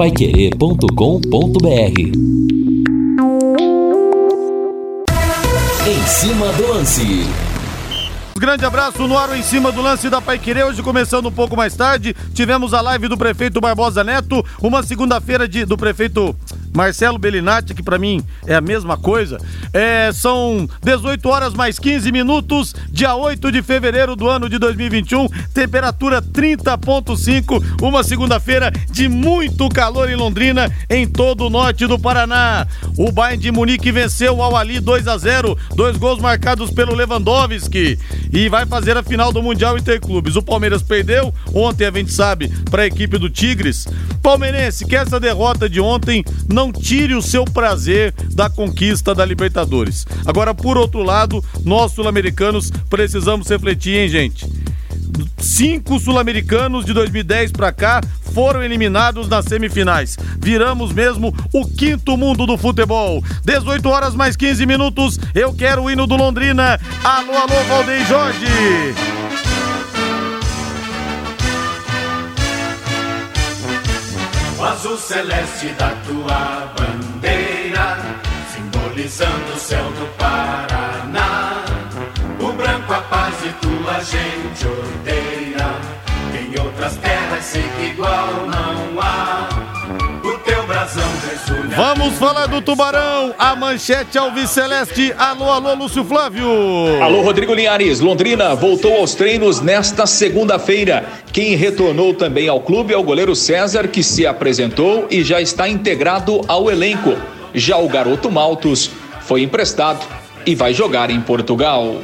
paiquerê.com.br Em cima do lance. Grande abraço no ar em cima do lance da Paiquerê. Hoje começando um pouco mais tarde, tivemos a live do prefeito Barbosa Neto, uma segunda-feira do prefeito Marcelo Bellinati, que para mim é a mesma coisa. É, são 18 horas mais 15 minutos, dia 8 de fevereiro do ano de 2021, temperatura 30.5, uma segunda-feira de muito calor em Londrina, em todo o norte do Paraná. O Bayern de Munique venceu o Al-Ali 2 a 0, dois gols marcados pelo Lewandowski e vai fazer a final do Mundial Interclubes. O Palmeiras perdeu ontem, a gente sabe, para a equipe do Tigres. Palmeirense, que essa derrota de ontem não tire o seu prazer da conquista da Libertadores. Agora, por outro lado, nós sul-americanos precisamos refletir, hein, gente? Cinco sul-americanos de 2010 para cá foram eliminados nas semifinais. Viramos mesmo o quinto mundo do futebol. 18 horas mais 15 minutos. Eu quero o hino do Londrina. Alô, alô, Valdeir Jorge. O azul celeste da tua bandeira, simbolizando o céu do Paraná. O branco a paz e tua gente odeia em outras terras sei que igual não Vamos falar do Tubarão, a manchete Alves Celeste. Alô, alô, Lúcio Flávio. Alô, Rodrigo Linhares. Londrina voltou aos treinos nesta segunda-feira. Quem retornou também ao clube é o goleiro César, que se apresentou e já está integrado ao elenco. Já o garoto Maltos foi emprestado e vai jogar em Portugal.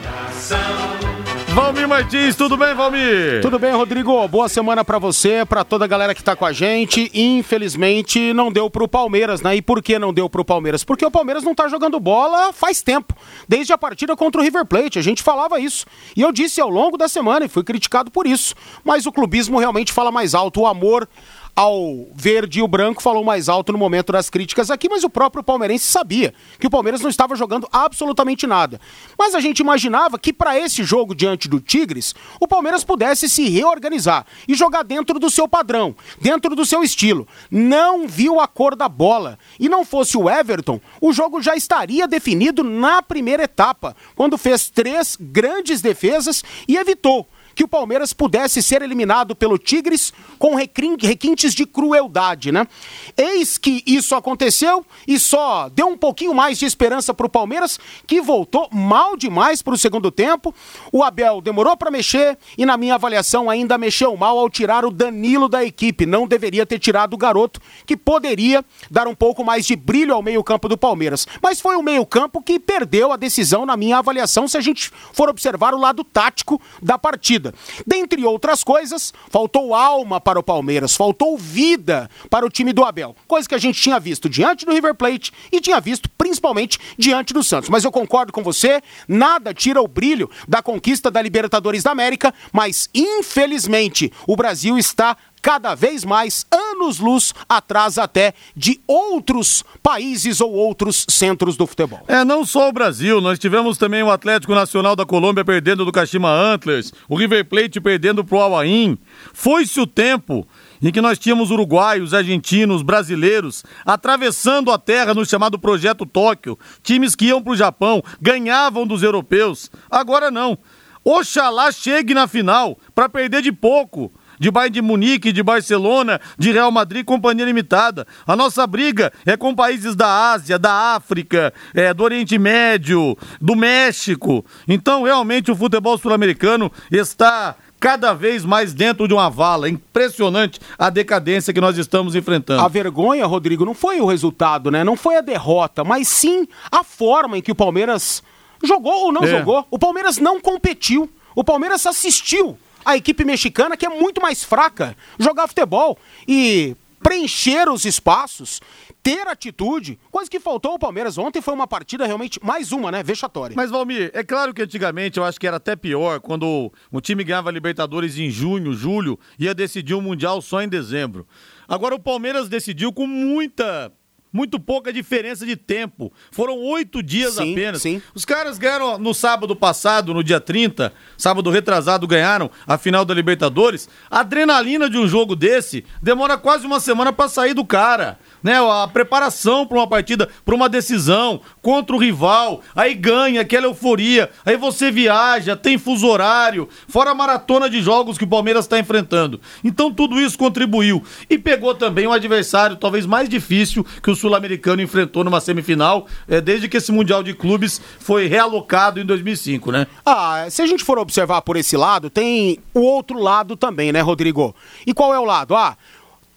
Valmir Martins, tudo bem, Valmir? Tudo bem, Rodrigo. Boa semana para você, para toda a galera que tá com a gente. Infelizmente, não deu pro Palmeiras, né? E por que não deu pro Palmeiras? Porque o Palmeiras não tá jogando bola faz tempo. Desde a partida contra o River Plate, a gente falava isso. E eu disse ao longo da semana e fui criticado por isso. Mas o clubismo realmente fala mais alto. O amor ao verde e o branco falou mais alto no momento das críticas aqui, mas o próprio palmeirense sabia que o Palmeiras não estava jogando absolutamente nada. Mas a gente imaginava que para esse jogo diante do Tigres, o Palmeiras pudesse se reorganizar e jogar dentro do seu padrão, dentro do seu estilo. Não viu a cor da bola. E não fosse o Everton, o jogo já estaria definido na primeira etapa, quando fez três grandes defesas e evitou que o Palmeiras pudesse ser eliminado pelo Tigres com requintes de crueldade, né? Eis que isso aconteceu e só deu um pouquinho mais de esperança para o Palmeiras, que voltou mal demais para o segundo tempo. O Abel demorou para mexer e, na minha avaliação, ainda mexeu mal ao tirar o Danilo da equipe. Não deveria ter tirado o garoto, que poderia dar um pouco mais de brilho ao meio-campo do Palmeiras. Mas foi o meio-campo que perdeu a decisão, na minha avaliação, se a gente for observar o lado tático da partida Dentre outras coisas, faltou alma para o Palmeiras, faltou vida para o time do Abel. Coisa que a gente tinha visto diante do River Plate e tinha visto principalmente diante do Santos. Mas eu concordo com você, nada tira o brilho da conquista da Libertadores da América, mas infelizmente o Brasil está cada vez mais anos-luz atrás até de outros países ou outros centros do futebol. É, não só o Brasil, nós tivemos também o Atlético Nacional da Colômbia perdendo do Kashima Antlers, o River Plate perdendo pro Alain. Foi-se o tempo em que nós tínhamos uruguaios, argentinos, brasileiros atravessando a terra no chamado Projeto Tóquio, times que iam para o Japão, ganhavam dos europeus. Agora não. Oxalá chegue na final para perder de pouco de Bayern de Munique, de Barcelona, de Real Madrid, companhia limitada. A nossa briga é com países da Ásia, da África, é, do Oriente Médio, do México. Então, realmente, o futebol sul-americano está cada vez mais dentro de uma vala. Impressionante a decadência que nós estamos enfrentando. A vergonha, Rodrigo, não foi o resultado, né? Não foi a derrota, mas sim a forma em que o Palmeiras jogou ou não é. jogou. O Palmeiras não competiu. O Palmeiras assistiu a equipe mexicana, que é muito mais fraca, jogar futebol e preencher os espaços, ter atitude, coisa que faltou ao Palmeiras. Ontem foi uma partida realmente, mais uma, né? Vexatória. Mas, Valmir, é claro que antigamente eu acho que era até pior quando o time ganhava Libertadores em junho, julho, ia decidir o um Mundial só em dezembro. Agora o Palmeiras decidiu com muita muito pouca diferença de tempo. Foram oito dias Sim, apenas. sim. Os caras ganharam no sábado passado, no dia 30, sábado retrasado, ganharam a final da Libertadores. A adrenalina de um jogo desse demora quase uma semana pra sair do cara. Né, a preparação para uma partida, para uma decisão contra o rival, aí ganha aquela euforia, aí você viaja, tem fuso horário, fora a maratona de jogos que o Palmeiras está enfrentando. Então tudo isso contribuiu e pegou também um adversário talvez mais difícil que o sul-americano enfrentou numa semifinal, é, desde que esse mundial de clubes foi realocado em 2005, né? Ah, se a gente for observar por esse lado, tem o outro lado também, né, Rodrigo? E qual é o lado? Ah,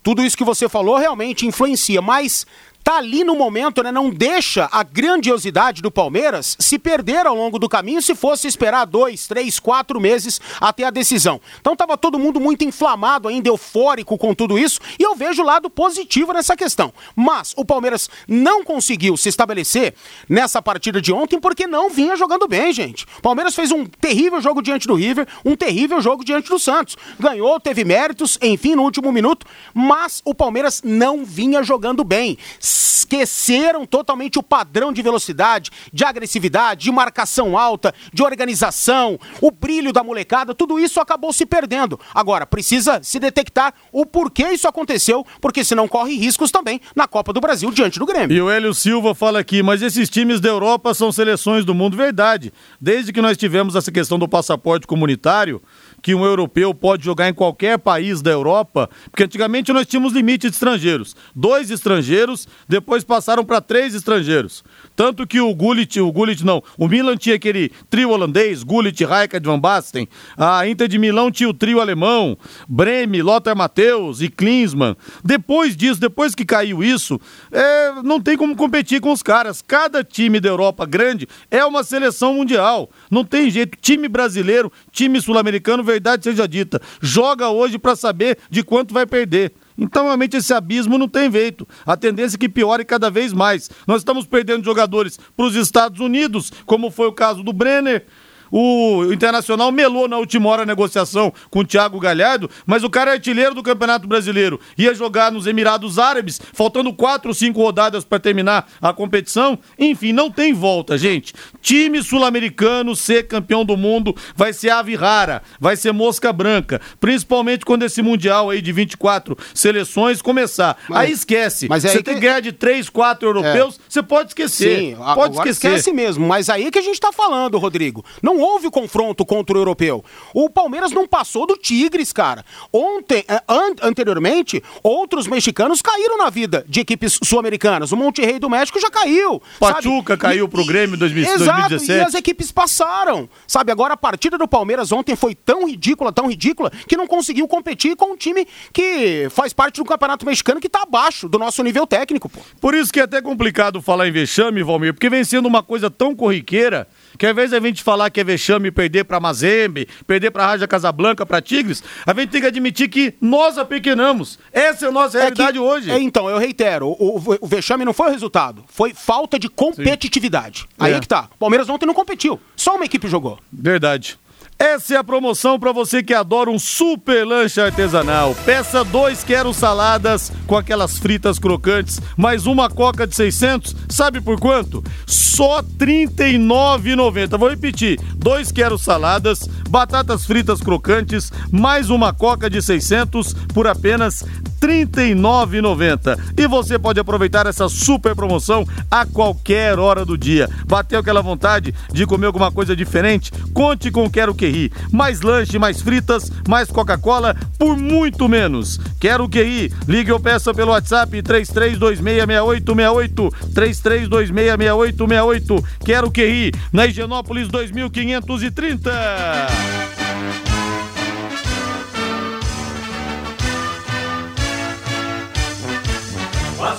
tudo isso que você falou realmente influencia, mas tá ali no momento, né? Não deixa a grandiosidade do Palmeiras se perder ao longo do caminho se fosse esperar dois, três, quatro meses até a decisão. Então tava todo mundo muito inflamado ainda, eufórico com tudo isso, e eu vejo o lado positivo nessa questão. Mas o Palmeiras não conseguiu se estabelecer nessa partida de ontem porque não vinha jogando bem, gente. O Palmeiras fez um terrível jogo diante do River, um terrível jogo diante do Santos. Ganhou, teve méritos, enfim, no último minuto, mas o Palmeiras não vinha jogando bem esqueceram totalmente o padrão de velocidade, de agressividade, de marcação alta, de organização, o brilho da molecada, tudo isso acabou se perdendo. Agora, precisa se detectar o porquê isso aconteceu, porque senão corre riscos também na Copa do Brasil diante do Grêmio. E o Hélio Silva fala aqui, mas esses times da Europa são seleções do mundo, verdade. Desde que nós tivemos essa questão do passaporte comunitário, que um europeu pode jogar em qualquer país da Europa, porque antigamente nós tínhamos limite de estrangeiros. Dois estrangeiros, depois passaram para três estrangeiros. Tanto que o Gullit, o Gullit não, o Milan tinha aquele trio holandês, Gullit, Rijkaard, Van Basten. A Inter de Milão tinha o trio alemão, Breme, Lothar Matheus e Klinsmann. Depois disso, depois que caiu isso, é, não tem como competir com os caras. Cada time da Europa grande é uma seleção mundial. Não tem jeito. Time brasileiro, time sul-americano, verdade seja dita, joga hoje para saber de quanto vai perder. Então, realmente, esse abismo não tem jeito. A tendência é que piore cada vez mais. Nós estamos perdendo jogadores para os Estados Unidos, como foi o caso do Brenner. O Internacional melou na última hora a negociação com o Thiago Galhardo, mas o cara é artilheiro do Campeonato Brasileiro. Ia jogar nos Emirados Árabes, faltando quatro ou cinco rodadas para terminar a competição. Enfim, não tem volta, gente. Time sul-americano ser campeão do mundo vai ser ave rara, vai ser mosca branca. Principalmente quando esse Mundial aí de 24 seleções começar. Mas- aí esquece. mas é Você tem que- ganhar de três, quatro europeus, você pode esquecer. Sim, pode esquecer. esquece mesmo. Mas aí que a gente tá falando, Rodrigo. Não houve confronto contra o europeu. O Palmeiras não passou do Tigres, cara. Ontem, eh, an- anteriormente, outros mexicanos caíram na vida de equipes sul-americanas. O Monterrey do México já caiu. Pachuca sabe? caiu pro Grêmio em 2000 Exato, 2017. e as equipes passaram. Sabe, agora a partida do Palmeiras ontem foi tão ridícula, tão ridícula, que não conseguiu competir com um time que faz parte do Campeonato Mexicano que tá abaixo do nosso nível técnico, pô. Por isso que é até complicado falar em vexame, Valmir, porque vem sendo uma coisa tão corriqueira que ao invés da gente falar que é vexame perder pra Mazembe, perder pra Raja Casablanca, pra Tigres, a gente tem que admitir que nós apequenamos. Essa é a nossa realidade que- hoje. é, então, eu reitero, o, o- o vexame não foi o resultado, foi falta de competitividade. Aí É. que tá. O Palmeiras ontem não competiu, só uma equipe jogou. Verdade. Essa é a promoção para você que adora um super lanche artesanal. Peça dois quero saladas com aquelas fritas crocantes, mais uma coca de 600. Sabe por quanto? Só R$ 39,90. Vou repetir: dois quero saladas, batatas fritas crocantes, mais uma coca de 600 por apenas R$ 39,90. E você pode aproveitar essa super promoção a qualquer hora do dia. Bateu aquela vontade de comer alguma coisa diferente? Conte com Quero Que Ri. Mais lanche, mais fritas, mais Coca-Cola por muito menos. Quero Que Ri. Ligue ou peça pelo WhatsApp 33266868 33266868. Quero Que Ri. Na Higienópolis 2530.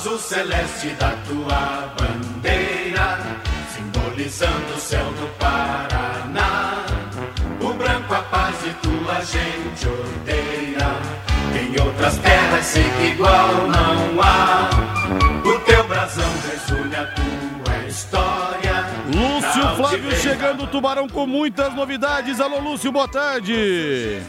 Azul celeste da tua bandeira, simbolizando o céu do Paraná. O branco a paz e tua gente odeia. Em outras terras sei que igual não há. O teu brasão resulha a tua história. Lúcio Flávio chegando, Tubarão com muitas novidades. Alô, Lúcio, boa tarde.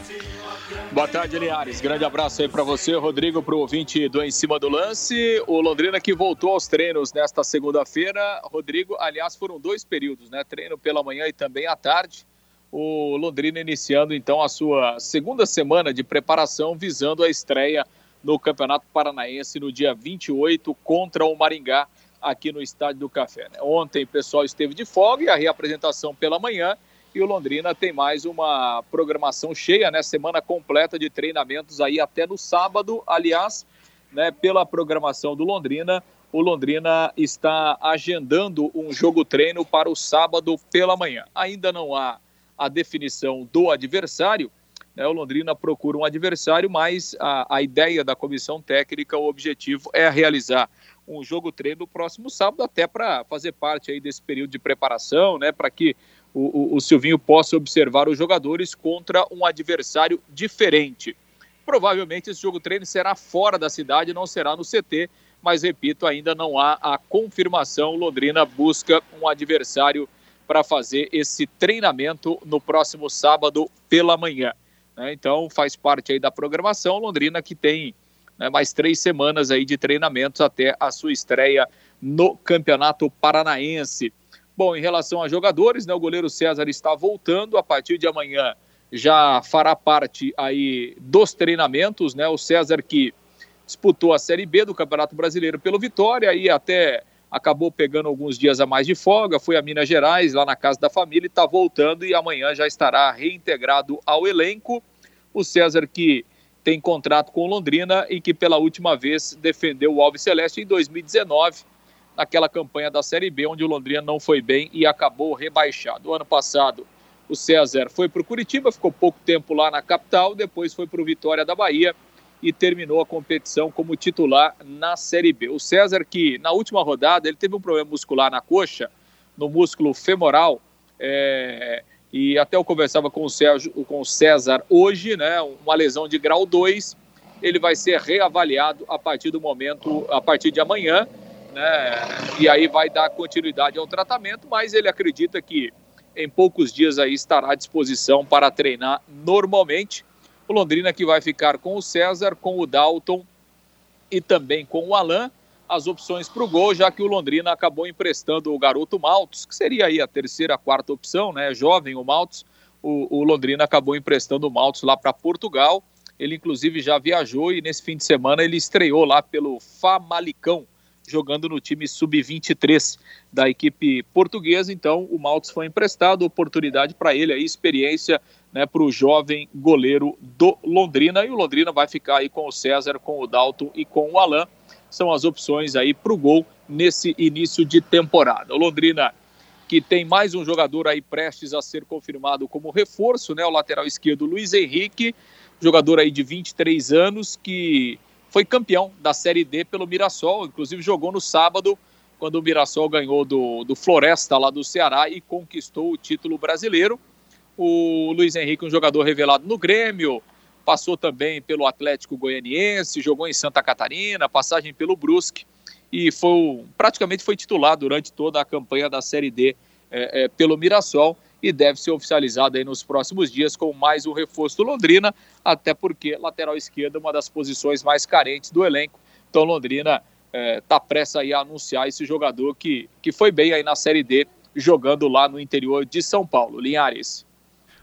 Boa tarde, Linhares. Grande abraço aí para você, Rodrigo, para o ouvinte do Em Cima do Lance. O Londrina que voltou aos treinos nesta segunda-feira. Rodrigo, aliás, foram dois períodos, né? Treino pela manhã e também à tarde. O Londrina iniciando então a sua segunda semana de preparação visando a estreia no Campeonato Paranaense no dia 28 contra o Maringá aqui no Estádio do Café. Né? Ontem o pessoal esteve de folga e a reapresentação pela manhã e o Londrina tem mais uma programação cheia, né? Semana completa de treinamentos aí até no sábado. Aliás, né, pela programação do Londrina, o Londrina está agendando um jogo treino para o sábado pela manhã. Ainda não há a definição do adversário. Né, o Londrina procura um adversário, mas a, a ideia da comissão técnica, o objetivo é realizar um jogo treino no próximo sábado, até para fazer parte aí desse período de preparação, né, para que o, o, Silvinho possa observar os jogadores contra um adversário diferente. Provavelmente esse jogo treino será fora da cidade, não será no CT, mas repito, ainda não há a confirmação. Londrina busca um adversário para fazer esse treinamento no próximo sábado pela manhã. Né? Então faz parte aí da programação. Londrina que tem né, mais três semanas aí de treinamentos até a sua estreia no Campeonato Paranaense. Bom, em relação a jogadores, né, o goleiro César está voltando a partir de amanhã já fará parte aí dos treinamentos, né? O César que disputou a Série B do Campeonato Brasileiro pelo Vitória e até acabou pegando alguns dias a mais de folga, foi a Minas Gerais, lá na casa da família, está voltando e amanhã já estará reintegrado ao elenco. O César que tem contrato com Londrina e que pela última vez defendeu o Alves Celeste em 2019 naquela campanha da Série B, onde o Londrina não foi bem e acabou rebaixado. O ano passado, o César foi para o Curitiba, ficou pouco tempo lá na capital, depois foi para o Vitória da Bahia e terminou a competição como titular na Série B. O César, que na última rodada ele teve um problema muscular na coxa, no músculo femoral, é, e até eu conversava com o, Sérgio, com o César hoje, né, uma lesão de grau 2, ele vai ser reavaliado a partir do momento, a partir de amanhã, né? E aí vai dar continuidade ao tratamento, mas ele acredita que em poucos dias aí estará à disposição para treinar normalmente. O Londrina que vai ficar com o César, com o Dalton e também com o Alain. As opções para o gol, já que o Londrina acabou emprestando o garoto Maltos, que seria aí a terceira, quarta opção, né? Jovem o Maltos. O, o Londrina acabou emprestando o Maltos lá para Portugal. Ele inclusive já viajou e nesse fim de semana ele estreou lá pelo Famalicão jogando no time sub-23 da equipe portuguesa. Então, o Maltes foi emprestado, oportunidade para ele, aí, experiência né, para o jovem goleiro do Londrina. E o Londrina vai ficar aí com o César, com o Dalton e com o Alain. São as opções aí para o gol nesse início de temporada. O Londrina que tem mais um jogador aí prestes a ser confirmado como reforço, né? O lateral esquerdo Luiz Henrique, jogador aí de 23 anos que foi campeão da Série D pelo Mirassol, inclusive jogou no sábado, quando o Mirassol ganhou do, do Floresta lá do Ceará e conquistou o título brasileiro. O Luiz Henrique, um jogador revelado no Grêmio, passou também pelo Atlético Goianiense, jogou em Santa Catarina, passagem pelo Brusque e foi praticamente foi titular durante toda a campanha da Série D é, é, pelo Mirassol e deve ser oficializado aí nos próximos dias com mais um reforço do Londrina, até porque lateral esquerda é uma das posições mais carentes do elenco. Então Londrina está é, prestes aí a anunciar esse jogador que, que foi bem aí na Série D, jogando lá no interior de São Paulo. Linhares.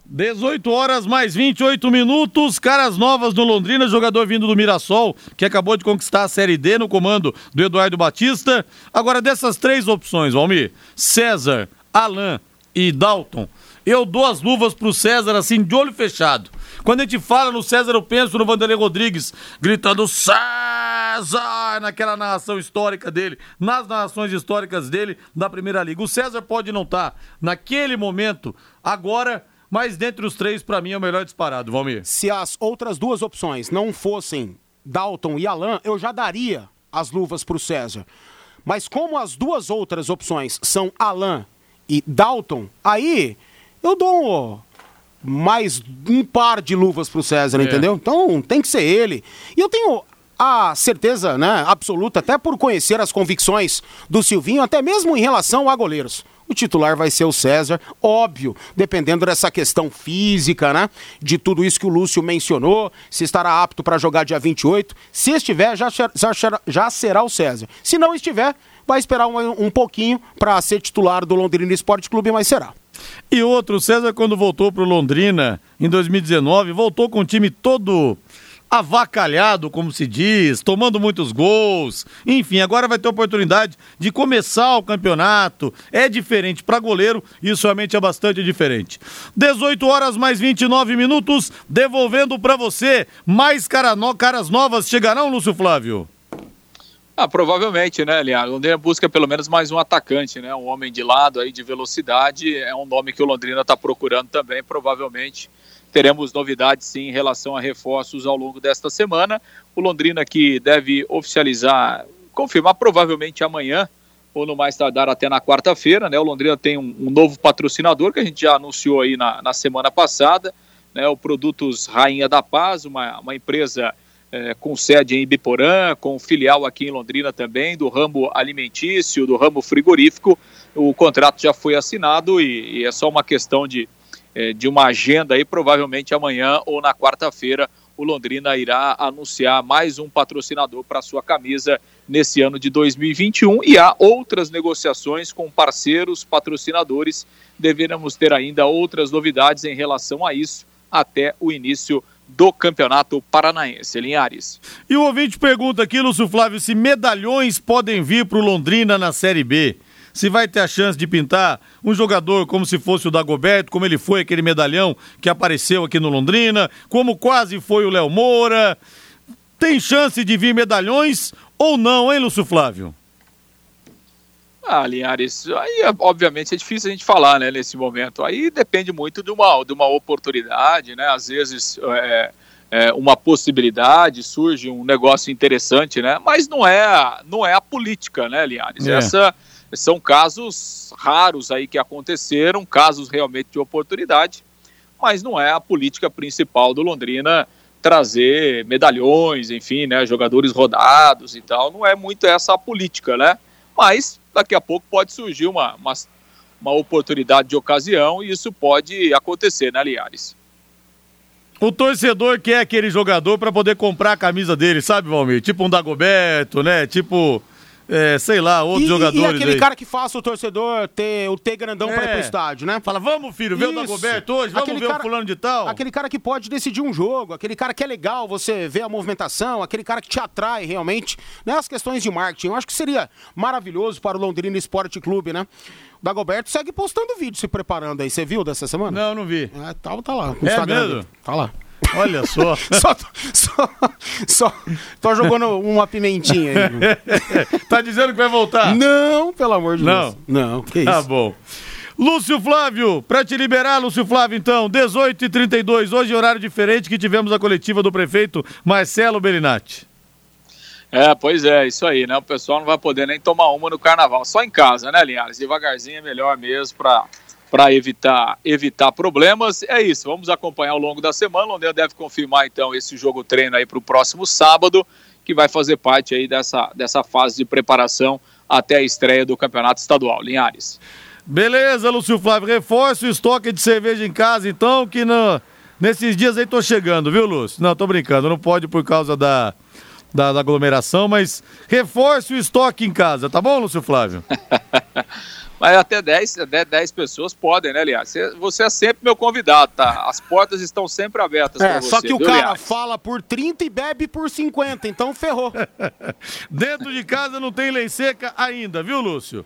18 horas mais 28 minutos, caras novas no Londrina, jogador vindo do Mirassol, que acabou de conquistar a Série D no comando do Eduardo Batista. Agora, dessas três opções, Valmir, César, Alain e Dalton, eu dou as luvas pro César assim, de olho fechado. Quando a gente fala no César, eu penso no Vanderlei Rodrigues gritando César naquela narração histórica dele, nas narrações históricas dele da Primeira Liga. O César pode não estar tá naquele momento, agora, mas dentre os três, para mim, é o melhor disparado, Valmir. Se as outras duas opções não fossem Dalton e Alain, eu já daria as luvas pro César. Mas como as duas outras opções são Alain e Dalton, aí eu dou mais um par de luvas pro César, é. entendeu? Então tem que ser ele. E eu tenho a certeza, né, absoluta, até por conhecer as convicções do Silvinho, até mesmo em relação a goleiros. o titular vai ser o César. Óbvio, dependendo dessa questão física, né? De tudo isso que o Lúcio mencionou, se estará apto para jogar dia 28. Se estiver, já, já, já será o César. Se não estiver, vai esperar um, um pouquinho para ser titular do Londrina Esporte Clube, mas será. E outro, César, quando voltou para o Londrina em 2019, voltou com o time todo avacalhado, como se diz, tomando muitos gols. Enfim, agora vai ter oportunidade de começar o campeonato. É diferente para goleiro, isso realmente é bastante diferente. 18 horas mais 29 minutos, devolvendo para você. Mais cara no... caras novas chegarão, Lúcio Flávio? Ah, provavelmente, né, Leandro? Londrina busca pelo menos mais um atacante, né? Um homem de lado aí de velocidade. É um nome que o Londrina está procurando também, provavelmente teremos novidades sim em relação a reforços ao longo desta semana. O Londrina que deve oficializar, confirmar provavelmente amanhã ou no mais tardar até na quarta-feira, né? O Londrina tem um, um, novo patrocinador que a gente já anunciou aí na, na semana passada, né? O Produtos Rainha da Paz, uma, uma empresa é, com sede em Ibiporã, com filial aqui em Londrina também, do ramo alimentício, do ramo frigorífico. O contrato já foi assinado e, e é só uma questão de é, de uma agenda aí, provavelmente amanhã ou na quarta-feira, o Londrina irá anunciar mais um patrocinador para sua camisa nesse ano de 2021 e há outras negociações com parceiros, patrocinadores. Deveremos ter ainda outras novidades em relação a isso até o início do Campeonato Paranaense. Linhares. E o ouvinte pergunta aqui, Lúcio Flávio, se medalhões podem vir para o Londrina na Série B se vai ter a chance de pintar um jogador como se fosse o Dagoberto, como ele foi aquele medalhão que apareceu aqui no Londrina, como quase foi o Léo Moura. Tem chance de vir medalhões ou não, hein, Lúcio Flávio? Ah, Linhares, aí obviamente é difícil a gente falar, né, nesse momento. Aí depende muito de uma, de uma oportunidade, né? Às vezes é, é uma possibilidade, surge um negócio interessante, né? Mas não é, não é a política, né, Linhares? É. Essa são casos raros aí que aconteceram, casos realmente de oportunidade, mas não é a política principal do Londrina trazer medalhões, enfim, né, jogadores rodados e tal, não é muito essa a política, né? Mas daqui a pouco pode surgir uma, uma, uma oportunidade de ocasião e isso pode acontecer, né, Liares? O torcedor quer aquele jogador para poder comprar a camisa dele, sabe, Valmir? Tipo um Dagoberto, né? Tipo é, sei lá, outros e, jogadores. E aquele aí. cara que faça o torcedor ter o T grandão é. pra ir pro é. estádio, né? Fala, vamos, filho, vê Isso. o Dagoberto hoje, vamos aquele ver cara, o fulano de tal. Aquele cara que pode decidir um jogo, aquele cara que é legal, você vê a movimentação, aquele cara que te atrai realmente, né? As questões de marketing. Eu acho que seria maravilhoso para o Londrina Esporte Clube, né? O Dagoberto segue postando vídeo se preparando aí. Você viu dessa semana? Não, não vi. É, tá, tá lá. É mesmo? Tá lá. Olha só. só, só, só. Tô jogando uma pimentinha aí. tá dizendo que vai voltar? Não, pelo amor de Deus. Não. Não, que tá isso. Tá bom. Lúcio Flávio, para te liberar, Lúcio Flávio, então, 18h32, hoje horário diferente que tivemos a coletiva do prefeito Marcelo Bellinati. É, pois é, isso aí, né? O pessoal não vai poder nem tomar uma no carnaval, só em casa, né, Linhares? Devagarzinho é melhor mesmo para para evitar, evitar problemas. É isso, vamos acompanhar ao longo da semana. O Londrina deve confirmar então esse jogo treino aí para o próximo sábado, que vai fazer parte aí dessa, dessa fase de preparação até a estreia do Campeonato Estadual. Linhares. Beleza, Lúcio Flávio. Reforça o estoque de cerveja em casa, então, que no, nesses dias aí tô chegando, viu, Lúcio? Não, tô brincando, não pode por causa da, da, da aglomeração, mas reforce o estoque em casa, tá bom, Lúcio Flávio? Mas até 10, até 10 pessoas podem, né, aliás? Você é sempre meu convidado, tá? As portas estão sempre abertas é, para você. Só que o cara Liares? fala por 30 e bebe por 50, então ferrou. Dentro de casa não tem lei seca ainda, viu, Lúcio?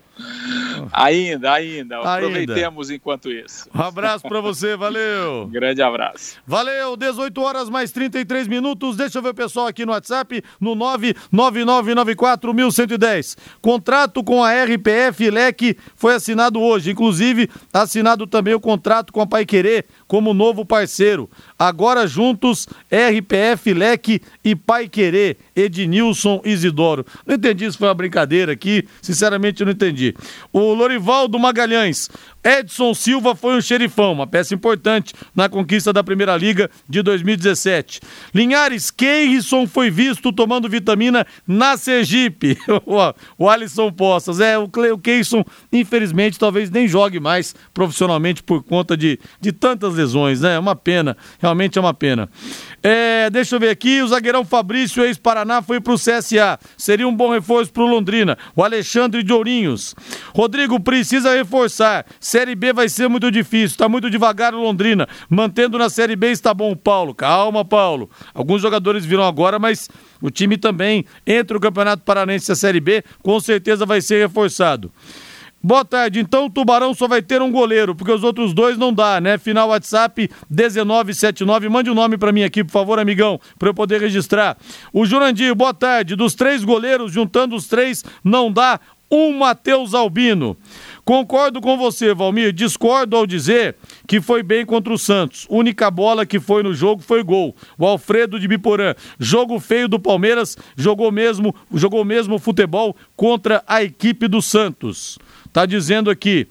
Ainda, ainda. Aproveitemos ainda. enquanto isso. Um abraço para você, valeu. grande abraço. Valeu, 18 horas mais 33 minutos. Deixa eu ver o pessoal aqui no WhatsApp, no 999941110. Contrato com a RPF Leque foi assinado hoje. Inclusive, assinado também o contrato com a Pai Querer como novo parceiro. Agora juntos, RPF, Leque e Pai Querer, Ednilson Isidoro. Não entendi se foi uma brincadeira aqui, sinceramente não entendi. O Lorivaldo Magalhães, Edson Silva foi um xerifão, uma peça importante na conquista da Primeira Liga de 2017. Linhares Keirson foi visto tomando vitamina na Sergipe. o Alisson Poças. É, o Keirson, infelizmente, talvez nem jogue mais profissionalmente por conta de, de tantas lesões, né? É uma pena, realmente é uma pena. É, deixa eu ver aqui, o zagueirão Fabrício, ex-Paraná, foi pro CSA. Seria um bom reforço pro Londrina. O Alexandre de Ourinhos. Rodrigo, precisa reforçar. Série B vai ser muito difícil, tá muito devagar o Londrina. Mantendo na Série B está bom, Paulo. Calma, Paulo. Alguns jogadores viram agora, mas o time também, entre o Campeonato Paranense e a Série B, com certeza vai ser reforçado. Boa tarde. Então o Tubarão só vai ter um goleiro, porque os outros dois não dá, né? Final WhatsApp 1979. Mande o um nome para mim aqui, por favor, amigão, para eu poder registrar. O Jurandir, boa tarde. Dos três goleiros, juntando os três, não dá um Matheus Albino. Concordo com você, Valmir. Discordo ao dizer que foi bem contra o Santos. Única bola que foi no jogo foi gol. O Alfredo de Biporã. Jogo feio do Palmeiras, jogou mesmo, jogou mesmo futebol contra a equipe do Santos. Tá dizendo aqui.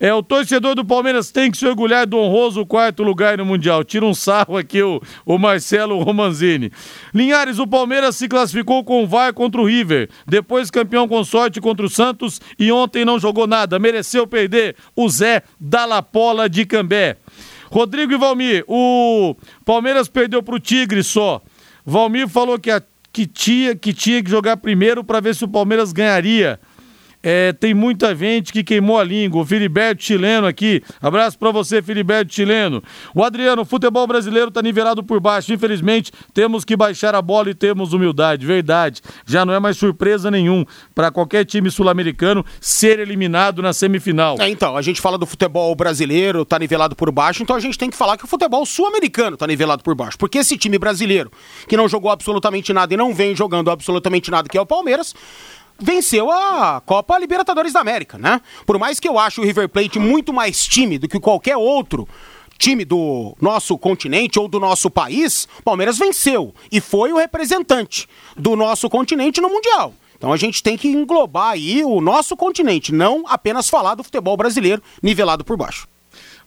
É, o torcedor do Palmeiras tem que se orgulhar do honroso quarto lugar no Mundial. Tira um sarro aqui o, o Marcelo Romanzini. Linhares, o Palmeiras se classificou com o VAR contra o River. Depois campeão com sorte contra o Santos e ontem não jogou nada. Mereceu perder o Zé Dalapola de Cambé. Rodrigo e Valmir, o Palmeiras perdeu pro Tigre só. Valmir falou que, a, que, tinha, que tinha que jogar primeiro para ver se o Palmeiras ganharia. É, tem muita gente que queimou a língua. O Filiberto Chileno aqui. Abraço para você, Filiberto Chileno. O Adriano, o futebol brasileiro tá nivelado por baixo. Infelizmente, temos que baixar a bola e temos humildade. Verdade. Já não é mais surpresa nenhum para qualquer time sul-americano ser eliminado na semifinal. É, então, a gente fala do futebol brasileiro, tá nivelado por baixo, então a gente tem que falar que o futebol sul-americano tá nivelado por baixo. Porque esse time brasileiro, que não jogou absolutamente nada e não vem jogando absolutamente nada, que é o Palmeiras, venceu a Copa Libertadores da América, né? Por mais que eu ache o River Plate muito mais time do que qualquer outro time do nosso continente ou do nosso país, Palmeiras venceu e foi o representante do nosso continente no Mundial. Então a gente tem que englobar aí o nosso continente, não apenas falar do futebol brasileiro nivelado por baixo.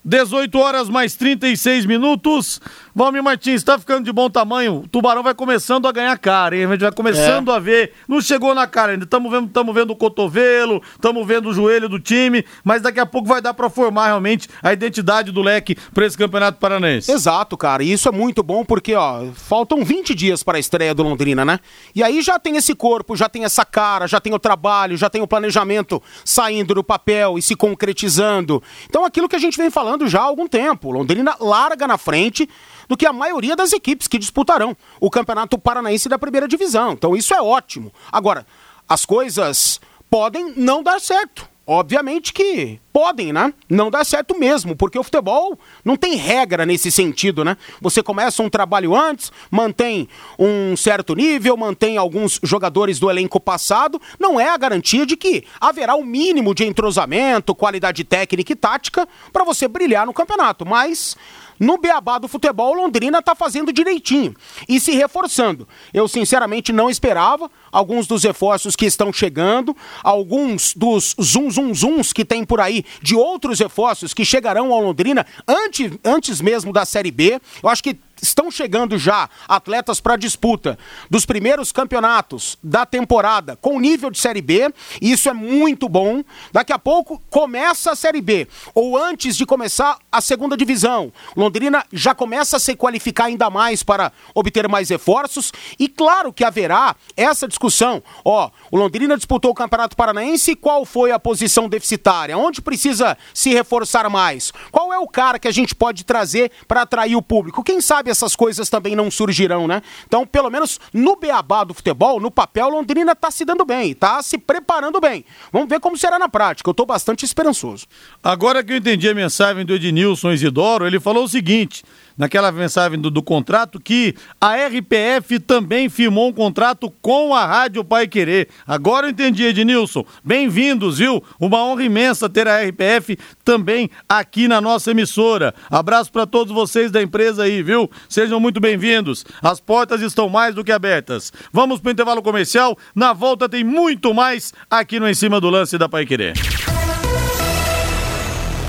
18 horas mais 36 minutos. Valmir Martins, está ficando de bom tamanho. O Tubarão vai começando a ganhar cara, hein? A gente vai começando é. a ver. Não chegou na cara ainda. Estamos vendo, tamo vendo o cotovelo, estamos vendo o joelho do time, mas daqui a pouco vai dar para formar realmente a identidade do leque para esse Campeonato Paranense. Exato, cara. E isso é muito bom porque, ó, faltam 20 dias para a estreia do Londrina, né? E aí já tem esse corpo, já tem essa cara, já tem o trabalho, já tem o planejamento saindo do papel e se concretizando. Então aquilo que a gente vem falando já há algum tempo. Londrina larga na frente do que a maioria das equipes que disputarão o Campeonato Paranaense da Primeira Divisão. Então isso é ótimo. Agora, as coisas podem não dar certo. Obviamente que podem, né? Não dá certo mesmo, porque o futebol não tem regra nesse sentido, né? Você começa um trabalho antes, mantém um certo nível, mantém alguns jogadores do elenco passado, não é a garantia de que haverá o um mínimo de entrosamento, qualidade técnica e tática para você brilhar no campeonato, mas no beabá do futebol, Londrina está fazendo direitinho e se reforçando. Eu, sinceramente, não esperava alguns dos reforços que estão chegando, alguns dos zum zum zums que tem por aí de outros reforços que chegarão ao Londrina antes, antes mesmo da Série B. Eu acho que estão chegando já atletas para disputa dos primeiros campeonatos da temporada com nível de Série B. E isso é muito bom. Daqui a pouco começa a Série B, ou antes de começar a segunda divisão. Londrina já começa a se qualificar ainda mais para obter mais reforços. E claro que haverá essa discussão. Ó, o Londrina disputou o Campeonato Paranaense. Qual foi a posição deficitária? Onde precisa se reforçar mais? Qual é o cara que a gente pode trazer para atrair o público? Quem sabe essas coisas também não surgirão, né? Então, pelo menos no beabá do futebol, no papel, Londrina está se dando bem, está se preparando bem. Vamos ver como será na prática. Eu estou bastante esperançoso. Agora que eu entendi a mensagem do Ednilson Isidoro, ele falou o seguinte: naquela mensagem do, do, contrato que a RPF também firmou um contrato com a Rádio Pai Querer. Agora eu entendi, Ednilson. Bem-vindos, viu? Uma honra imensa ter a RPF também aqui na nossa emissora. Abraço para todos vocês da empresa aí, viu? Sejam muito bem-vindos. As portas estão mais do que abertas. Vamos para o intervalo comercial. Na volta tem muito mais aqui no Em Cima do Lance da Pai Querer.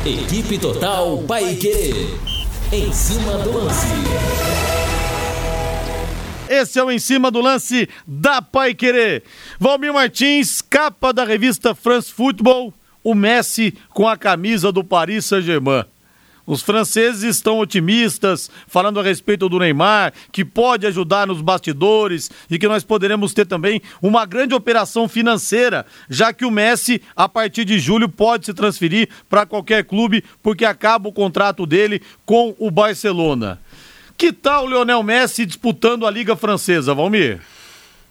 Equipe Total Paique. Em cima do lance. Esse é o Em Cima do Lance da Pai Querer. Valmir Martins, capa da revista France Football, o Messi com a camisa do Paris Saint-Germain. Os franceses estão otimistas, falando a respeito do Neymar, que pode ajudar nos bastidores e que nós poderemos ter também uma grande operação financeira, já que o Messi, a partir de julho, pode se transferir para qualquer clube, porque acaba o contrato dele com o Barcelona. Que tal o Lionel Messi disputando a Liga Francesa, Valmir?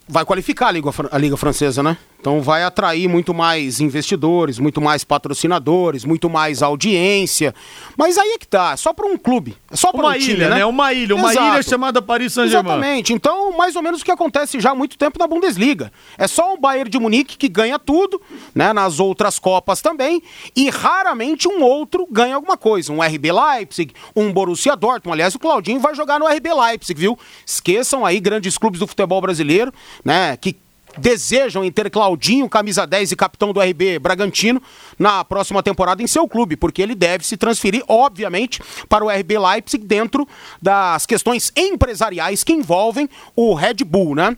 Vai qualificar a Liga, a Liga Francesa, né? Então vai atrair muito mais investidores, muito mais patrocinadores, muito mais audiência. Mas aí é que tá, é só para um clube, é só para uma um time, ilha, né? né? Uma ilha, uma Exato. ilha chamada Paris Saint-Germain. Exatamente. Então, mais ou menos o que acontece já há muito tempo na Bundesliga. É só o Bayern de Munique que ganha tudo, né? Nas outras Copas também. E raramente um outro ganha alguma coisa. Um RB Leipzig, um Borussia Dortmund. Aliás, o Claudinho vai jogar no RB Leipzig, viu? Esqueçam aí grandes clubes do futebol brasileiro, né? Que desejam em ter Claudinho, camisa 10 e capitão do RB Bragantino, na próxima temporada em seu clube, porque ele deve se transferir, obviamente, para o RB Leipzig dentro das questões empresariais que envolvem o Red Bull, né?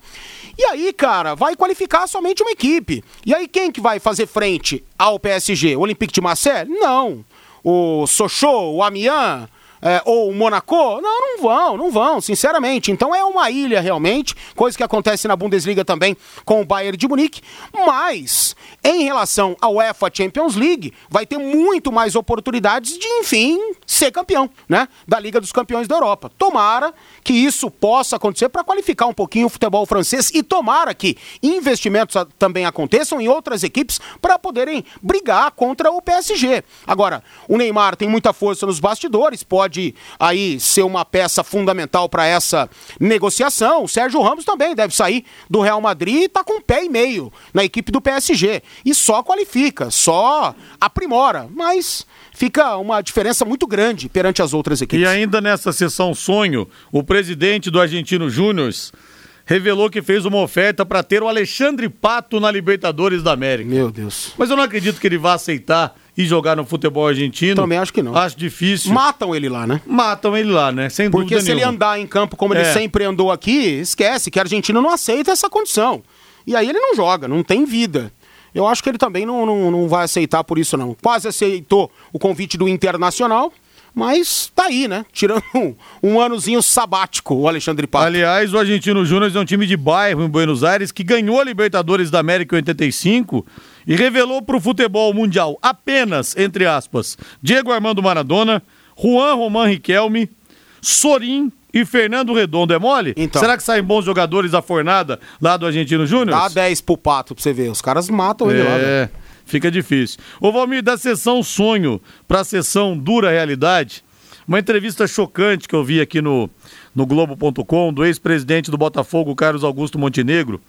E aí, cara, vai qualificar somente uma equipe. E aí, quem que vai fazer frente ao PSG? O Olympique de Marseille? Não. O Sochaux, o Amiens, é, ou Monaco? Não, não vão, não vão, sinceramente. Então é uma ilha realmente, coisa que acontece na Bundesliga também com o Bayern de Munique. Mas, em relação ao UEFA Champions League, vai ter muito mais oportunidades de, enfim, ser campeão, né? Da Liga dos Campeões da Europa. Tomara que isso possa acontecer para qualificar um pouquinho o futebol francês e tomara que investimentos também aconteçam em outras equipes para poderem brigar contra o PSG. Agora, o Neymar tem muita força nos bastidores, pode aí ser uma peça fundamental para essa negociação. O Sérgio Ramos também deve sair do Real Madrid e tá com um pé e meio na equipe do PSG. E só qualifica, só aprimora, mas fica uma diferença muito grande perante as outras equipes. E ainda nessa sessão sonho, o presidente do Argentino Júnior revelou que fez uma oferta para ter o Alexandre Pato na Libertadores da América. Meu Deus. Mas eu não acredito que ele vá aceitar e jogar no futebol argentino. Também acho que não. Acho difícil. Matam ele lá, né? Matam ele lá, né? Sem Porque dúvida se ele nenhuma. andar em campo como ele É. sempre andou aqui, esquece que a Argentina não aceita essa condição. E aí ele não joga, não tem vida. Eu acho que ele também não, não, não vai aceitar por isso, não. Quase aceitou o convite do Internacional, mas tá aí, né? Tirando um, um anozinho sabático, o Alexandre Pato. Aliás, o Argentino Júnior é um time de bairro em Buenos Aires que ganhou a Libertadores da América em 85 e revelou para o futebol mundial apenas, entre aspas, Diego Armando Maradona, Juan Román Riquelme, Sorin e Fernando Redondo. É mole? Então. Será que saem bons jogadores da fornada lá do Argentino Júnior? Dá 10 pro Pato pra você ver. Os caras matam ele lá, velho. É, fica difícil. Ô Valmir, da sessão sonho para a sessão dura realidade, uma entrevista chocante que eu vi aqui no, no Globo.com do ex-presidente do Botafogo, Carlos Augusto Montenegro,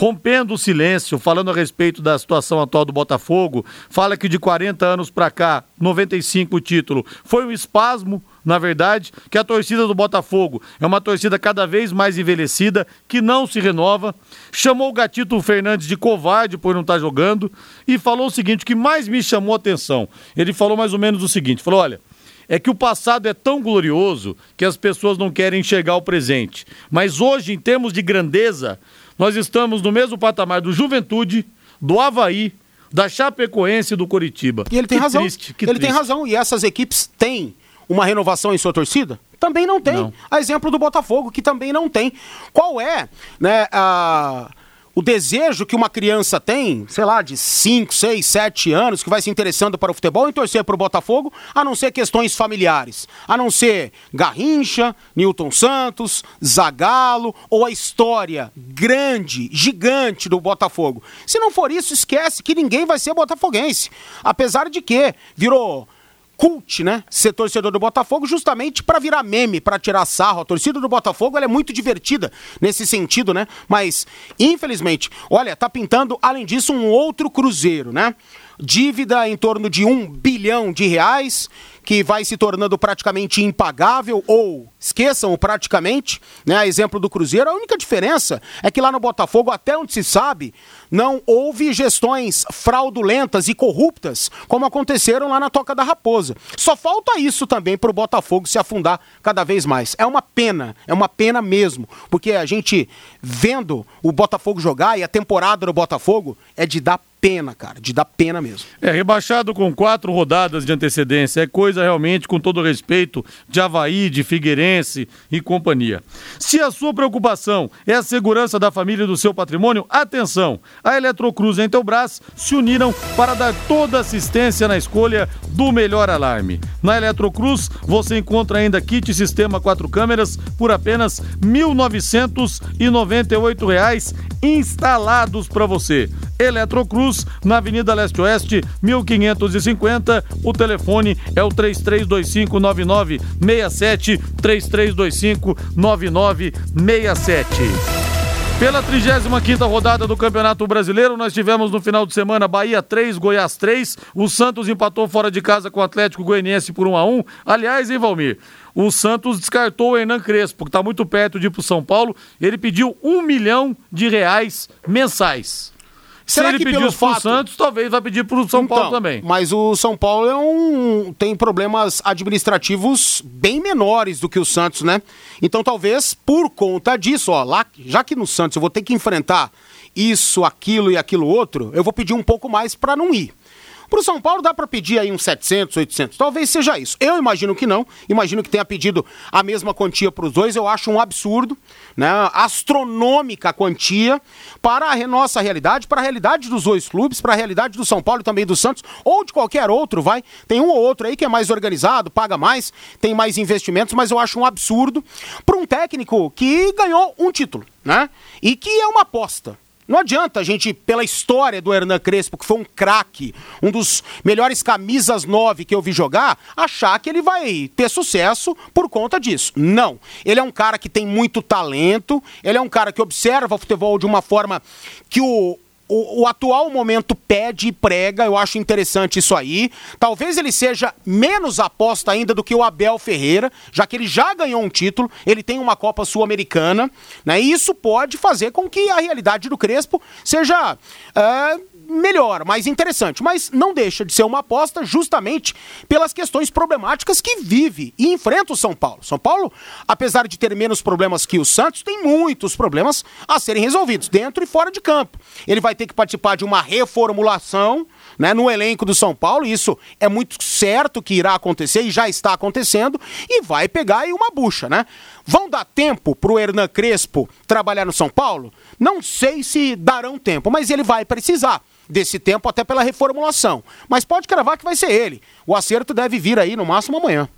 rompendo o silêncio, falando a respeito da situação atual do Botafogo, fala que de 40 anos para cá, 95 o título, foi um espasmo, na verdade, que a torcida do Botafogo é uma torcida cada vez mais envelhecida, que não se renova, chamou o Gatito Fernandes de covarde por não estar jogando e falou o seguinte, o que mais me chamou a atenção, ele falou mais ou menos o seguinte, falou, olha, é que o passado é tão glorioso que as pessoas não querem enxergar o presente. Mas hoje, em termos de grandeza, nós estamos no mesmo patamar do Juventude, do Havaí, da Chapecoense e do Coritiba. E ele tem Que razão. triste, ele tem triste. razão. E essas equipes têm uma renovação em sua torcida? Também não tem. Não. A exemplo do Botafogo, que também não tem. Qual é né, a- o desejo que uma criança tem, sei lá, de 5, 6, 7 anos, que vai se interessando para o futebol em torcer para o Botafogo, a não ser questões familiares, a não ser Garrincha, Newton Santos, Zagalo ou a história grande, gigante do Botafogo. Se não for isso, esquece que ninguém vai ser botafoguense. Apesar de que virou cult, né? Ser torcedor do Botafogo, justamente para virar meme, para tirar sarro. A torcida do Botafogo é muito divertida nesse sentido, né? Mas, infelizmente, olha, tá pintando, além disso, um outro cruzeiro, né? Dívida em torno de um bilhão de reais, que vai se tornando praticamente impagável ou esqueçam praticamente, né? Exemplo do Cruzeiro, a única diferença é que lá no Botafogo, até onde se sabe, não houve gestões fraudulentas e corruptas como aconteceram lá na Toca da Raposa. Só falta isso também para o Botafogo se afundar cada vez mais. É uma pena, é uma pena mesmo, porque a gente vendo o Botafogo jogar e a temporada do Botafogo é de dar pena, cara, de dar pena mesmo. É, rebaixado com quatro rodadas de antecedência. É coisa realmente, com todo respeito, de Havaí, de Figueirense e companhia. Se a sua preocupação é a segurança da família e do seu patrimônio, atenção! A Eletrocruz e a Intelbras se uniram para dar toda assistência na escolha do melhor alarme. Na Eletrocruz, você encontra ainda kit sistema quatro câmeras por apenas R$ 1.998 instalados para você. Eletrocruz, na Avenida Leste-Oeste, 1550. O telefone é o 33259967, 33259967. Pela 35 rodada do Campeonato Brasileiro, nós tivemos no final de semana Bahia 3, Goiás 3. O Santos empatou fora de casa com o Atlético Goianiense por 1 a 1 Aliás, hein, Valmir? O Santos descartou o Hernan Crespo, que está muito perto de ir para o São Paulo. Ele pediu um milhão de reais mensais. Será Se ele que pedir pelo para o fato- Santos, talvez vai pedir para o São Paulo Então, também. Mas o São Paulo é um, tem problemas administrativos bem menores do que o Santos, né? Então talvez por conta disso, ó, lá, já que no Santos eu vou ter que enfrentar isso, aquilo e aquilo outro, eu vou pedir um pouco mais para não ir. Pro São Paulo dá para pedir aí uns 700, 800. Talvez seja isso. Eu imagino que não. Imagino que tenha pedido a mesma quantia para os dois. Eu acho um absurdo, né? Astronômica quantia para a nossa realidade, para a realidade dos dois clubes, para a realidade do São Paulo e também do Santos ou de qualquer outro, vai. Tem um ou outro aí que é mais organizado, paga mais, tem mais investimentos, mas eu acho um absurdo para um técnico que ganhou um título, né? E que é uma aposta. Não adianta a gente, pela história do Hernan Crespo, que foi um craque, um dos melhores camisas 9 que eu vi jogar, achar que ele vai ter sucesso por conta disso. Não. Ele é um cara que tem muito talento, ele é um cara que observa o futebol de uma forma que o, o, o atual momento pede e prega, eu acho interessante isso aí. Talvez ele seja menos aposta ainda do que o Abel Ferreira, já que ele já ganhou um título, ele tem uma Copa Sul-Americana, né? E isso pode fazer com que a realidade do Crespo seja. ah, melhor, mais interessante, mas não deixa de ser uma aposta justamente pelas questões problemáticas que vive e enfrenta o São Paulo. São Paulo, apesar de ter menos problemas que o Santos, tem muitos problemas a serem resolvidos dentro e fora de campo. Ele vai ter que participar de uma reformulação né, no elenco do São Paulo, isso é muito certo que irá acontecer e já está acontecendo, e vai pegar aí uma bucha, né? Vão dar tempo pro Hernan Crespo trabalhar no São Paulo? Não sei se darão tempo, mas ele vai precisar desse tempo até pela reformulação. Mas pode cravar que vai ser ele. O acerto deve vir aí no máximo amanhã.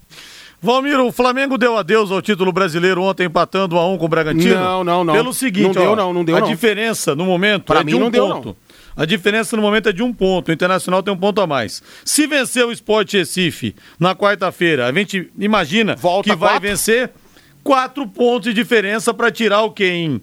Valmir, o Flamengo deu adeus ao título brasileiro ontem empatando a um com o Bragantino? Não, não, não. Pelo seguinte, Não deu, ó, não, não deu, a não. diferença no momento Pra é de mim um não deu, ponto. A diferença no momento é de um ponto. O Internacional tem um ponto a mais. Se vencer o Sport Recife na quarta-feira, a gente imagina Volta que vai quatro. vencer quatro pontos de diferença para tirar o quê? Em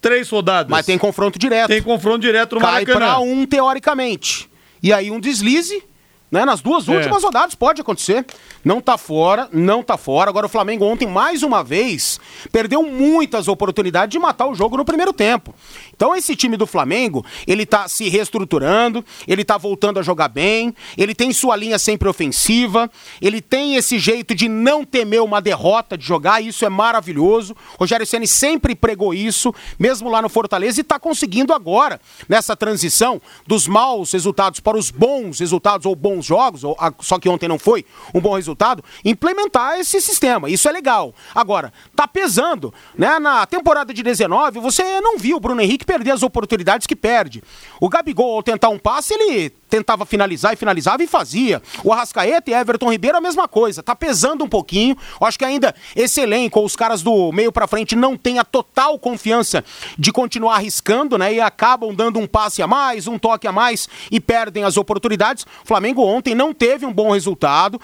três rodadas. Mas tem confronto direto. Tem confronto direto no Cai Maracanã. pra um, teoricamente. E aí um deslize, né? Nas duas É. últimas rodadas pode acontecer. Não tá fora, não tá fora. Agora o Flamengo ontem, mais uma vez, perdeu muitas oportunidades de matar o jogo no primeiro tempo. Então esse time do Flamengo, ele tá se reestruturando, ele tá voltando a jogar bem, ele tem sua linha sempre ofensiva, ele tem esse jeito de não temer uma derrota de jogar, e isso é maravilhoso. Rogério Ceni sempre pregou isso, mesmo lá no Fortaleza, e tá conseguindo agora, nessa transição dos maus resultados para os bons resultados ou bons jogos, ou, só que ontem não foi um bom resultado, implementar esse sistema. Isso é legal. Agora, tá pesando, né? Na temporada de 19, você não viu o Bruno Henrique perder as oportunidades que perde. O Gabigol, ao tentar um passe, ele tentava finalizar e finalizava e fazia. O Arrascaeta e Everton Ribeiro a mesma coisa. Tá pesando um pouquinho. Eu acho que ainda esse elenco, os caras do meio pra frente, não têm a total confiança de continuar arriscando, né? E acabam dando um passe a mais, um toque a mais e perdem as oportunidades. O Flamengo ontem não teve um bom resultado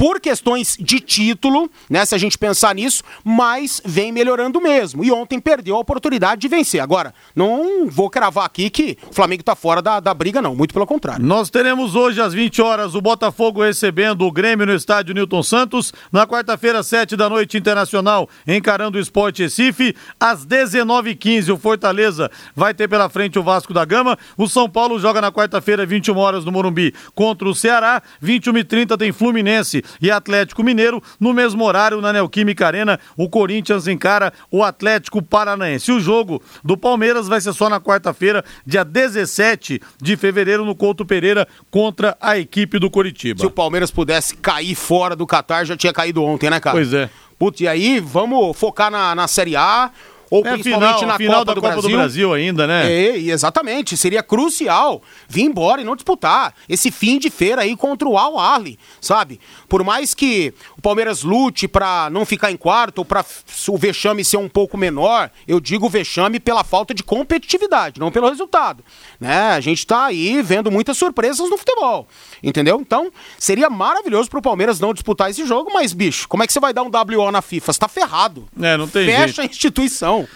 por questões de título, né? Se a gente pensar nisso, mas vem melhorando mesmo. E ontem perdeu a oportunidade de vencer. Agora, não vou cravar aqui que o Flamengo tá fora da, da briga, não. Muito pelo contrário. Nós teremos hoje às 20 horas o Botafogo recebendo o Grêmio no estádio Newton Santos. Na quarta-feira, 7 da noite, Internacional encarando o Esporte Recife. Às 19h15, o Fortaleza vai ter pela frente o Vasco da Gama. O São Paulo joga na quarta-feira, 21 horas no Morumbi, contra o Ceará. 21h30 tem Fluminense e Atlético Mineiro. No mesmo horário, na Neoquímica Arena, o Corinthians encara o Atlético Paranaense. O jogo do Palmeiras vai ser só na quarta-feira, dia 17 de fevereiro, no Couto Pereira, contra a equipe do Coritiba. Se o Palmeiras pudesse cair fora do Catar, já tinha caído ontem, né, cara? Pois é. Putz, e aí vamos focar na, na Série A, ou É principalmente final, na final Copa, da do, Copa Brasil. do Brasil ainda, né? É, exatamente. Seria crucial vir embora e não disputar esse fim de feira aí contra o Al Ahly, sabe? Por mais que o Palmeiras lute pra não ficar em quarto ou pra f- o vexame ser um pouco menor, eu digo vexame pela falta de competitividade, não pelo resultado. Né? A gente tá aí vendo muitas surpresas no futebol, entendeu? Então, seria maravilhoso pro Palmeiras não disputar esse jogo, mas, bicho, como é que você vai dar um WO na FIFA? Você tá ferrado. É, não tem Fecha jeito. a instituição.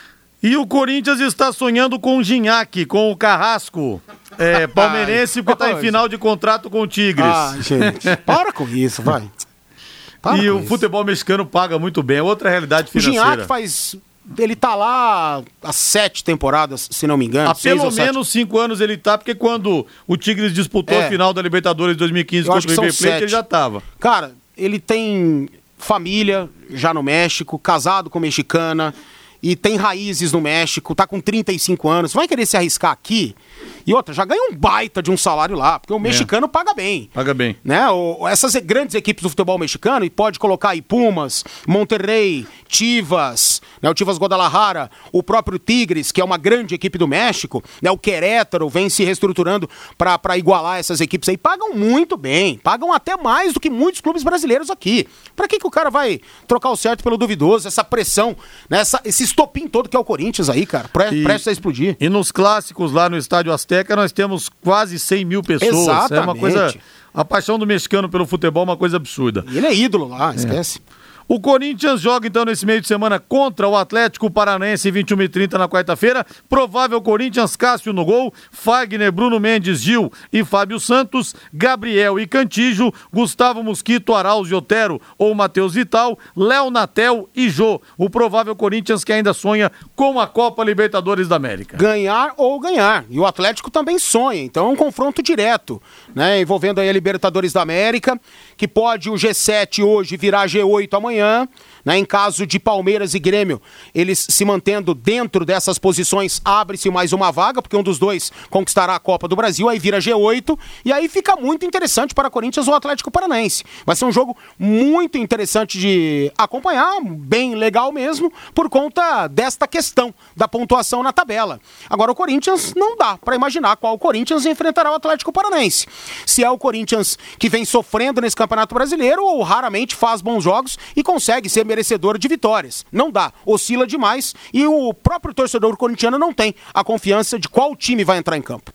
E o Corinthians está sonhando com o Ginhaque, com o Carrasco. É, palmeirense, porque está em final de contrato com o Tigres. Ah, gente, para com isso, vai. Para e o isso. futebol mexicano paga muito bem, é outra realidade O financeira. Gignac faz. Ele tá lá há sete temporadas, se não me engano. Há pelo menos cinco anos ele tá, porque quando o Tigres disputou É. a final da Libertadores 2015 Eu contra o River Plate, ele já tava. Cara, ele tem família já no México, casado com mexicana e tem raízes no México, tá com 35 anos. Vai querer se arriscar aqui? E outra, já ganha um baita de um salário lá, porque o mexicano paga bem. Paga bem. né? O- essas grandes equipes do futebol mexicano, e pode colocar aí Pumas, Monterrey, Chivas, né? o Chivas Guadalajara, o próprio Tigres, que é uma grande equipe do México, né? o Querétaro vem se reestruturando para igualar essas equipes aí, pagam muito bem, pagam até mais do que muitos clubes brasileiros aqui. Para que, que o cara vai trocar o certo pelo duvidoso, essa pressão, né? essa, esse estopim todo que é o Corinthians aí, cara, pre E- prestes a explodir. E nos clássicos lá no Estádio Azteca nós temos quase 100 mil pessoas. É uma Exatamente. coisa. A paixão do mexicano pelo futebol é uma coisa absurda. E ele é ídolo lá, esquece. O Corinthians joga então nesse meio de semana contra o Atlético Paranaense 21 e 30 na quarta-feira. Provável Corinthians, Cássio no gol, Fagner, Bruno Mendes, Gil e Fábio Santos, Gabriel e Cantijo, Gustavo Mosquito, Arauz e Otero ou Matheus Vital, Léo Natel e Jô. O provável Corinthians que ainda sonha com a Copa Libertadores da América. ganhar ou ganhar. E o Atlético também sonha. Então é um confronto direto, né? Envolvendo aí a Libertadores da América, que pode o G7 hoje virar G8 amanhã. Né? Em caso de Palmeiras e Grêmio, eles se mantendo dentro dessas posições, abre-se mais uma vaga, porque um dos dois conquistará a Copa do Brasil, aí vira G8, e aí fica muito interessante para Corinthians ou Atlético Paranaense. Vai ser um jogo muito interessante de acompanhar, bem legal mesmo, por conta desta questão da pontuação na tabela. Agora o Corinthians não dá para imaginar qual Corinthians enfrentará o Atlético Paranaense. Se é o Corinthians que vem sofrendo nesse Campeonato Brasileiro ou raramente faz bons jogos e consegue ser merecedor de vitórias. Não dá, oscila demais e o próprio torcedor corintiano não tem a confiança de qual time vai entrar em campo.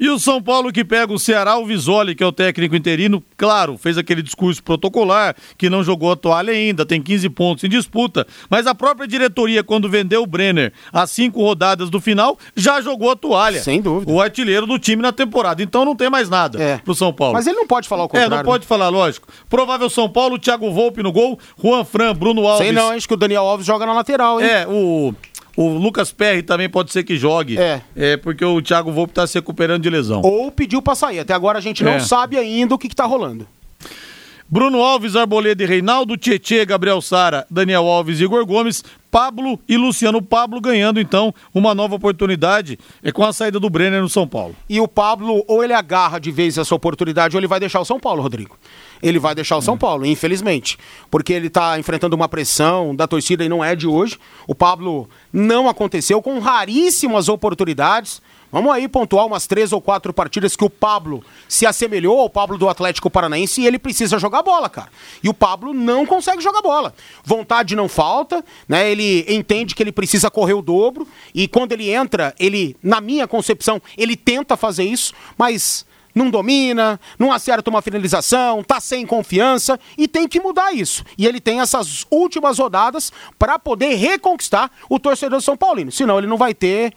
E o São Paulo que pega o Ceará, o Visoli, que é o técnico interino, claro, fez aquele discurso protocolar, que não jogou a toalha ainda, tem 15 pontos em disputa, mas a própria diretoria, quando vendeu o Brenner às cinco rodadas do final, já jogou a toalha. Sem dúvida. O artilheiro do time na temporada, então não tem mais nada É. pro São Paulo. Mas ele não pode falar o É, contrário. não pode falar, lógico. Provável São Paulo, Thiago Volpe no gol, Juan Fran, Bruno Alves. Sei não, acho que o Daniel Alves joga na lateral, hein? É, o, o Lucas Perry também pode ser que jogue. É. É, porque o Thiago Volpe tá se recuperando de lesão. Ou pediu pra sair. Até agora a gente não É. sabe ainda o que, que tá rolando. Bruno Alves, Arboleda e Reinaldo, Tietê, Gabriel Sara, Daniel Alves e Igor Gomes, Pablo e Luciano Pablo ganhando então uma nova oportunidade é com a saída do Brenner no São Paulo. E o Pablo, ou ele agarra de vez essa oportunidade, ou ele vai deixar o São Paulo, Rodrigo. Ele vai deixar o São Paulo, infelizmente. Porque ele tá enfrentando uma pressão da torcida e não é de hoje. O Pablo não aconteceu com raríssimas oportunidades. Vamos aí pontuar umas três ou quatro partidas que o Pablo se assemelhou ao Pablo do Atlético Paranaense e ele precisa jogar bola, cara. E o Pablo não consegue jogar bola. Vontade não falta, né? Ele entende que ele precisa correr o dobro e quando ele entra, ele, na minha concepção, ele tenta fazer isso, mas não domina, não acerta uma finalização, tá sem confiança e tem que mudar isso. E ele tem essas últimas rodadas para poder reconquistar o torcedor do São Paulino. Senão ele não vai ter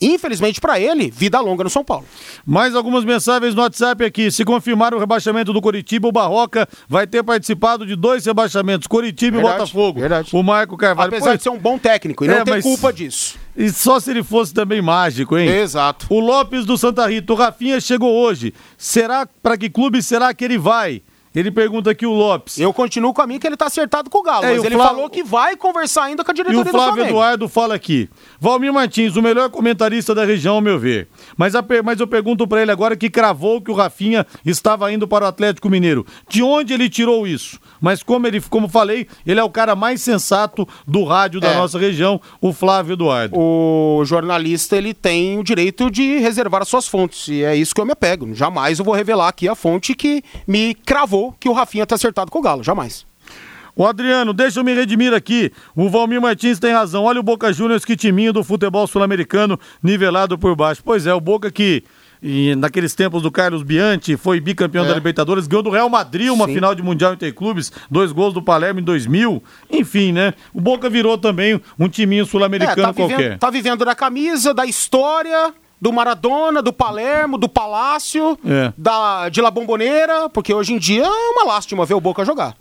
Infelizmente para ele, vida longa no São Paulo. Mais algumas mensagens no WhatsApp aqui. Se confirmar o rebaixamento do Coritiba, o Barroca vai ter participado de dois rebaixamentos, Coritiba verdade, e Botafogo. Verdade. O Marco Carvalho. Apesar Pô, de ser um bom técnico e é, não tem culpa disso. E só se ele fosse também mágico, hein? Exato. O Lopes do Santa Rita, o Rafinha chegou hoje. Será para que clube será que ele vai? Ele pergunta aqui o Lopes. Eu continuo com a mim que ele tá acertado com o Galo, é, mas o ele Flávio... falou que vai conversar ainda com a diretoria do E o Flávio Eduardo fala aqui. Valmir Martins, o melhor comentarista da região, ao meu ver. Mas, a, mas eu pergunto para ele agora que cravou que o Rafinha estava indo para o Atlético Mineiro. De onde ele tirou isso? Mas como ele, como falei, ele é o cara mais sensato do rádio da é. nossa região, o Flávio Eduardo. O jornalista, ele tem o direito de reservar as suas fontes, e é isso que eu me apego. Jamais eu vou revelar aqui a fonte que me cravou que o Rafinha tá acertado com o Galo, jamais. O Adriano, deixa eu me redimir aqui. O Valmir Martins tem razão. Olha o Boca Juniors, que timinho do futebol sul-americano nivelado por baixo. Pois é, o Boca que e naqueles tempos do Carlos Bianchi, foi bicampeão é. da Libertadores, ganhou do Real Madrid uma Sim. final de Mundial Interclubes, dois gols do Palermo em 2000. Enfim, né? O Boca virou também um timinho sul-americano é, tá qualquer. Vivendo, tá vivendo da camisa, da história, do Maradona, do Palermo, do Palácio, é. da, de La Bomboneira, porque hoje em dia é uma lástima ver o Boca jogar.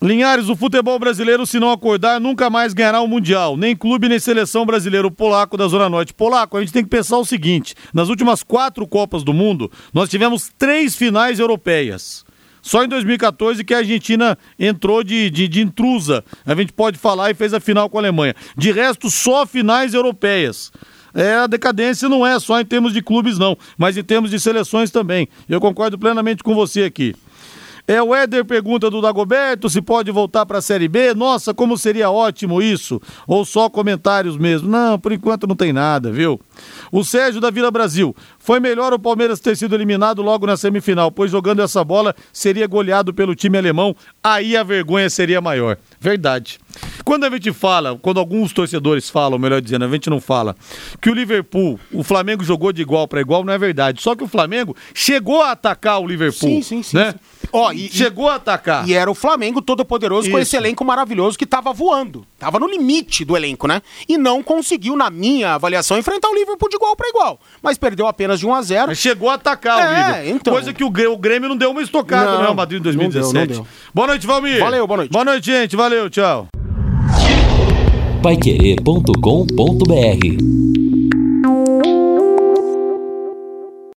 Linhares, o futebol brasileiro, se não acordar, nunca mais ganhará o um Mundial. Nem clube, nem seleção brasileira. O polaco da Zona Norte. Polaco, a gente tem que pensar o seguinte: nas últimas quatro Copas do Mundo, nós tivemos três finais europeias. Só em 2014 que a Argentina entrou de, de, de, intrusa. A gente pode falar e fez a final com a Alemanha. De resto, só finais europeias é, a decadência não é só em termos de clubes, não, mas em termos de seleções também. Eu concordo plenamente com você aqui. É, o Éder pergunta do Dagoberto se pode voltar para a Série B. Nossa, como seria ótimo isso. Ou só comentários mesmo. Não, por enquanto não tem nada, viu? O Sérgio da Vila Brasil. Foi melhor o Palmeiras ter sido eliminado logo na semifinal, pois jogando essa bola seria goleado pelo time alemão. Aí a vergonha seria maior. Verdade. Quando a gente fala, quando alguns torcedores falam, melhor dizendo, a gente não fala, que o Liverpool, o Flamengo jogou de igual para igual, não é verdade. Só que o Flamengo chegou a atacar o Liverpool. Sim, sim, sim. Né? sim. Ó, e, chegou a atacar. E era o Flamengo todo poderoso com esse elenco maravilhoso que tava voando. Tava no limite do elenco, né? E não conseguiu, na minha avaliação, enfrentar o Liverpool de igual para igual. Mas perdeu apenas de 1 a 0 Mas chegou a atacar é, o Liverpool. Então... Coisa que o Grêmio não deu uma estocada não, no Real Madrid em 2017. Não deu, não deu. Boa noite, Valmir. Valeu, boa noite. Boa noite, gente. Valeu, tchau paiquerê.com.br